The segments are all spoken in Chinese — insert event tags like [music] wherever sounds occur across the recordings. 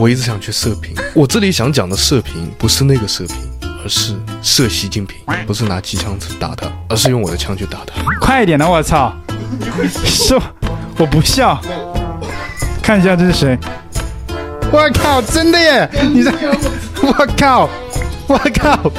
我一直想去射频。我这里想讲的射频不是那个射频，而是射习近平，不是拿机枪打他，而是用我的枪去打他。快一点的，我操！说我不笑。看一下这是谁？我靠，真的耶！你这，[laughs] 我靠，我靠！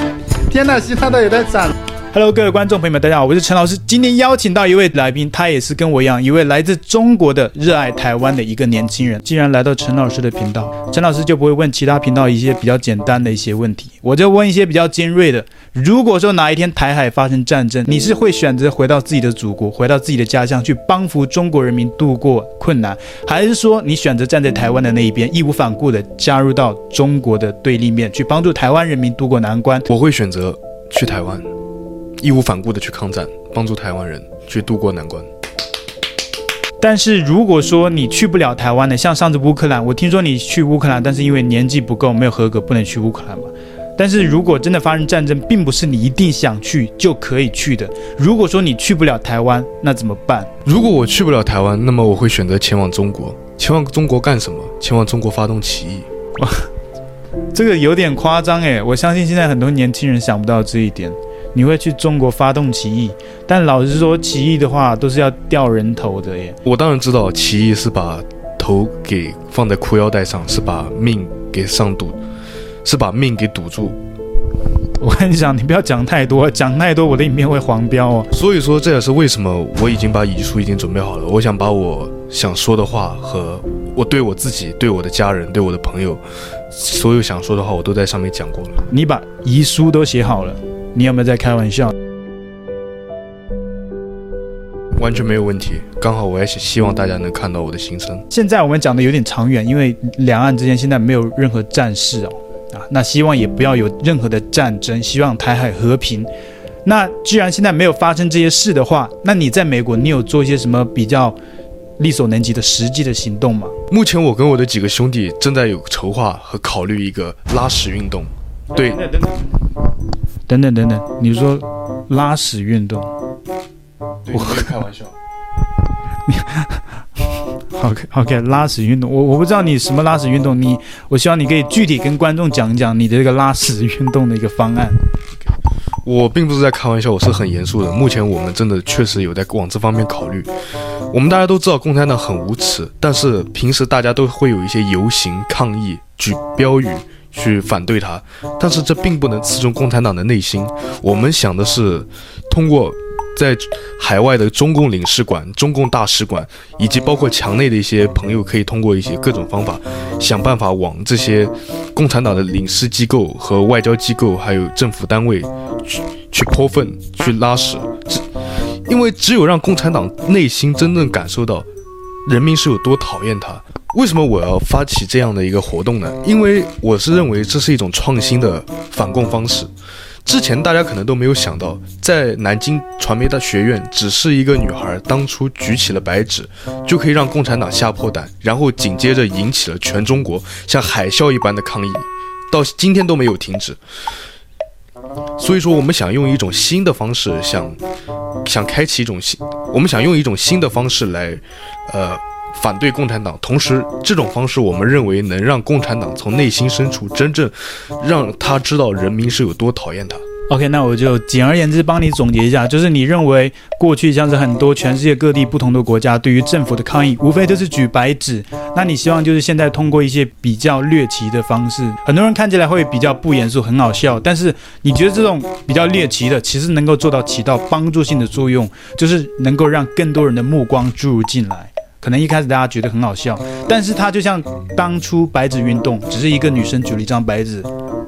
天哪，其他的也在闪。Hello，各位观众朋友们，大家好，我是陈老师。今天邀请到一位来宾，他也是跟我一样，一位来自中国的热爱台湾的一个年轻人。既然来到陈老师的频道，陈老师就不会问其他频道一些比较简单的一些问题，我就问一些比较尖锐的。如果说哪一天台海发生战争，你是会选择回到自己的祖国，回到自己的家乡去帮扶中国人民度过困难，还是说你选择站在台湾的那一边，义无反顾地加入到中国的对立面，去帮助台湾人民渡过难关？我会选择去台湾。义无反顾的去抗战，帮助台湾人去渡过难关。但是如果说你去不了台湾的，像上次乌克兰，我听说你去乌克兰，但是因为年纪不够，没有合格，不能去乌克兰嘛。但是如果真的发生战争，并不是你一定想去就可以去的。如果说你去不了台湾，那怎么办？如果我去不了台湾，那么我会选择前往中国。前往中国干什么？前往中国发动起义？哇，[laughs] 这个有点夸张诶，我相信现在很多年轻人想不到这一点。你会去中国发动起义，但老实说，起义的话都是要掉人头的耶。我当然知道，起义是把头给放在裤腰带上，是把命给上堵，是把命给堵住。我跟你讲，你不要讲太多，讲太多我的影片会黄标哦。所以说，这也是为什么我已经把遗书已经准备好了。我想把我想说的话和我对我自己、对我的家人、对我的朋友，所有想说的话，我都在上面讲过了。你把遗书都写好了？你有没有在开玩笑？完全没有问题，刚好我也希望大家能看到我的心声。现在我们讲的有点长远，因为两岸之间现在没有任何战事哦，啊，那希望也不要有任何的战争，希望台海和平。那既然现在没有发生这些事的话，那你在美国，你有做一些什么比较力所能及的实际的行动吗？目前我跟我的几个兄弟正在有筹划和考虑一个拉屎运动。对。等等等等等等等，你说拉屎运动？我开玩笑。[laughs] 你 OK OK 拉屎运动，我我不知道你什么拉屎运动，你我希望你可以具体跟观众讲一讲你的这个拉屎运动的一个方案。我并不是在开玩笑，我是很严肃的。目前我们真的确实有在往这方面考虑。我们大家都知道共产党很无耻，但是平时大家都会有一些游行抗议、举标语。去反对他，但是这并不能刺中共产党的内心。我们想的是，通过在海外的中共领事馆、中共大使馆，以及包括墙内的一些朋友，可以通过一些各种方法，想办法往这些共产党的领事机构和外交机构，还有政府单位去去泼粪、去拉屎。这，因为只有让共产党内心真正感受到人民是有多讨厌他。为什么我要发起这样的一个活动呢？因为我是认为这是一种创新的反共方式。之前大家可能都没有想到，在南京传媒大学院，只是一个女孩当初举起了白纸，就可以让共产党吓破胆，然后紧接着引起了全中国像海啸一般的抗议，到今天都没有停止。所以说，我们想用一种新的方式，想想开启一种新，我们想用一种新的方式来，呃。反对共产党，同时这种方式我们认为能让共产党从内心深处真正让他知道人民是有多讨厌他。OK，那我就简而言之帮你总结一下，就是你认为过去像是很多全世界各地不同的国家对于政府的抗议，无非就是举白纸。那你希望就是现在通过一些比较猎奇的方式，很多人看起来会比较不严肃，很好笑，但是你觉得这种比较猎奇的，其实能够做到起到帮助性的作用，就是能够让更多人的目光注入进来。可能一开始大家觉得很好笑，但是它就像当初白纸运动，只是一个女生举了一张白纸，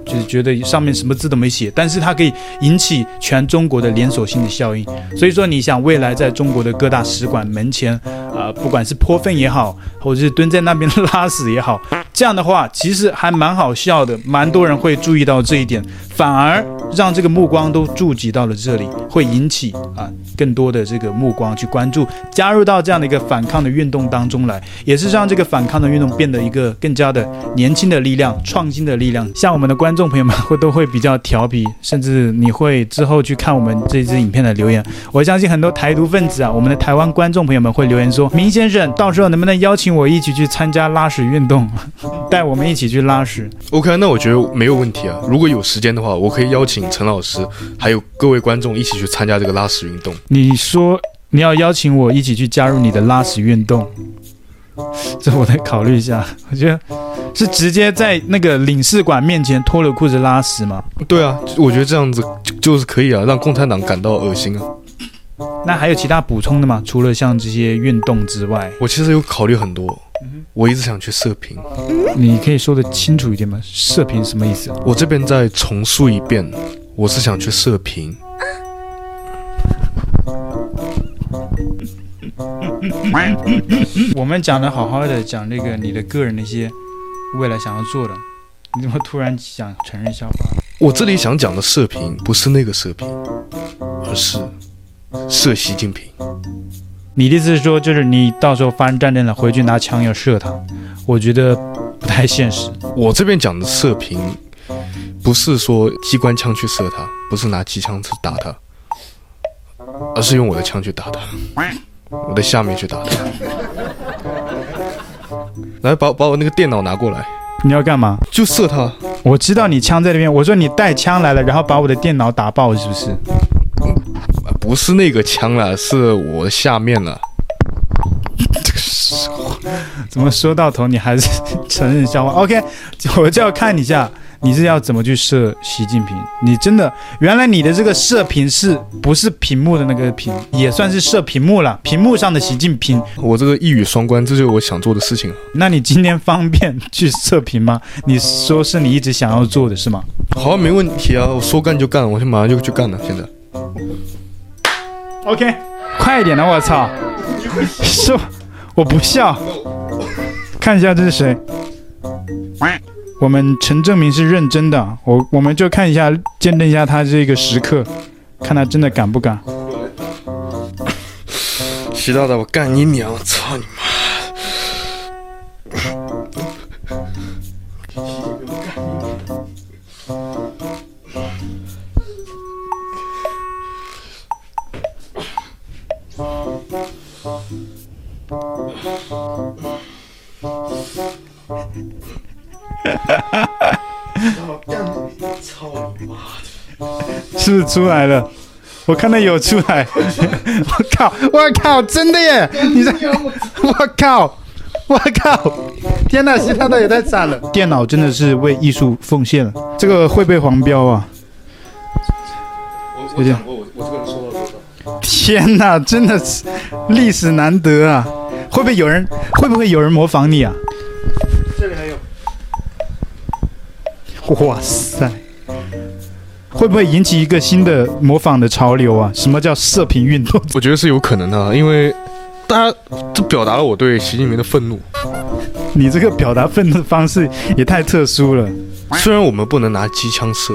就是觉得上面什么字都没写，但是它可以引起全中国的连锁性的效应。所以说，你想未来在中国的各大使馆门前，啊、不管是泼粪也好，或者是蹲在那边拉屎也好，这样的话其实还蛮好笑的，蛮多人会注意到这一点，反而让这个目光都聚集到了这里，会引起啊更多的这个目光去关注，加入到这样的一个反抗的运动。当中来，也是让这个反抗的运动变得一个更加的年轻的力量、创新的力量。像我们的观众朋友们会都会比较调皮，甚至你会之后去看我们这支影片的留言。我相信很多台独分子啊，我们的台湾观众朋友们会留言说：“明先生，到时候能不能邀请我一起去参加拉屎运动？” [laughs] 带我们一起去拉屎。OK，那我觉得没有问题啊。如果有时间的话，我可以邀请陈老师还有各位观众一起去参加这个拉屎运动。你说你要邀请我一起去加入你的拉屎运动，这我得考虑一下。我觉得是直接在那个领事馆面前脱了裤子拉屎吗？对啊，我觉得这样子就，就是可以啊，让共产党感到恶心啊。那还有其他补充的吗？除了像这些运动之外，我其实有考虑很多。我一直想去射频，你可以说得清楚一点吗？射频什么意思？我这边再重述一遍，我是想去射频。[laughs] 我们讲的好好的，讲那个你的个人那些未来想要做的，你怎么突然想承认笑话？我这里想讲的射频不是那个射频，而是射习近平。你的意思是说，就是你到时候发生战争了，回去拿枪要射他？我觉得不太现实。我这边讲的射频，不是说机关枪去射他，不是拿机枪去打他，而是用我的枪去打他，我的下面去打他。[laughs] 来，把把我那个电脑拿过来。你要干嘛？就射他。我知道你枪在那边。我说你带枪来了，然后把我的电脑打爆，是不是？不是那个枪了，是我的下面了。这个时候怎么说到头你还是承认笑话？OK，我就要看一下你是要怎么去射习近平。你真的原来你的这个射频是不是屏幕的那个屏，也算是射屏幕了？屏幕上的习近平，我这个一语双关，这就是我想做的事情。那你今天方便去射频吗？你说是你一直想要做的是吗？好，没问题啊，我说干就干，我就马上就去干了，现在。OK，快一点的，我操！是我不笑，看一下这是谁？我们陈正明是认真的，我我们就看一下，见证一下他这个时刻，看他真的敢不敢。徐大大，我干你娘！我操你妈！是 [laughs] 不是出来了？我看到有出来。[laughs] 我靠！我靠！真的耶！你在？[laughs] 我靠！我靠！天哪！其他的也太惨了。电脑真的是为艺术奉献了。这个会被黄标啊！我我讲过，我我这个人收到多少。天哪！真的是历史难得啊！会不会有人？会不会有人模仿你啊？[laughs] 哇塞！会不会引起一个新的模仿的潮流啊？什么叫射频运动？[laughs] 我觉得是有可能的啊，因为大家这表达了我对习近平的愤怒。你这个表达愤怒的方式也太特殊了。虽然我们不能拿机枪射，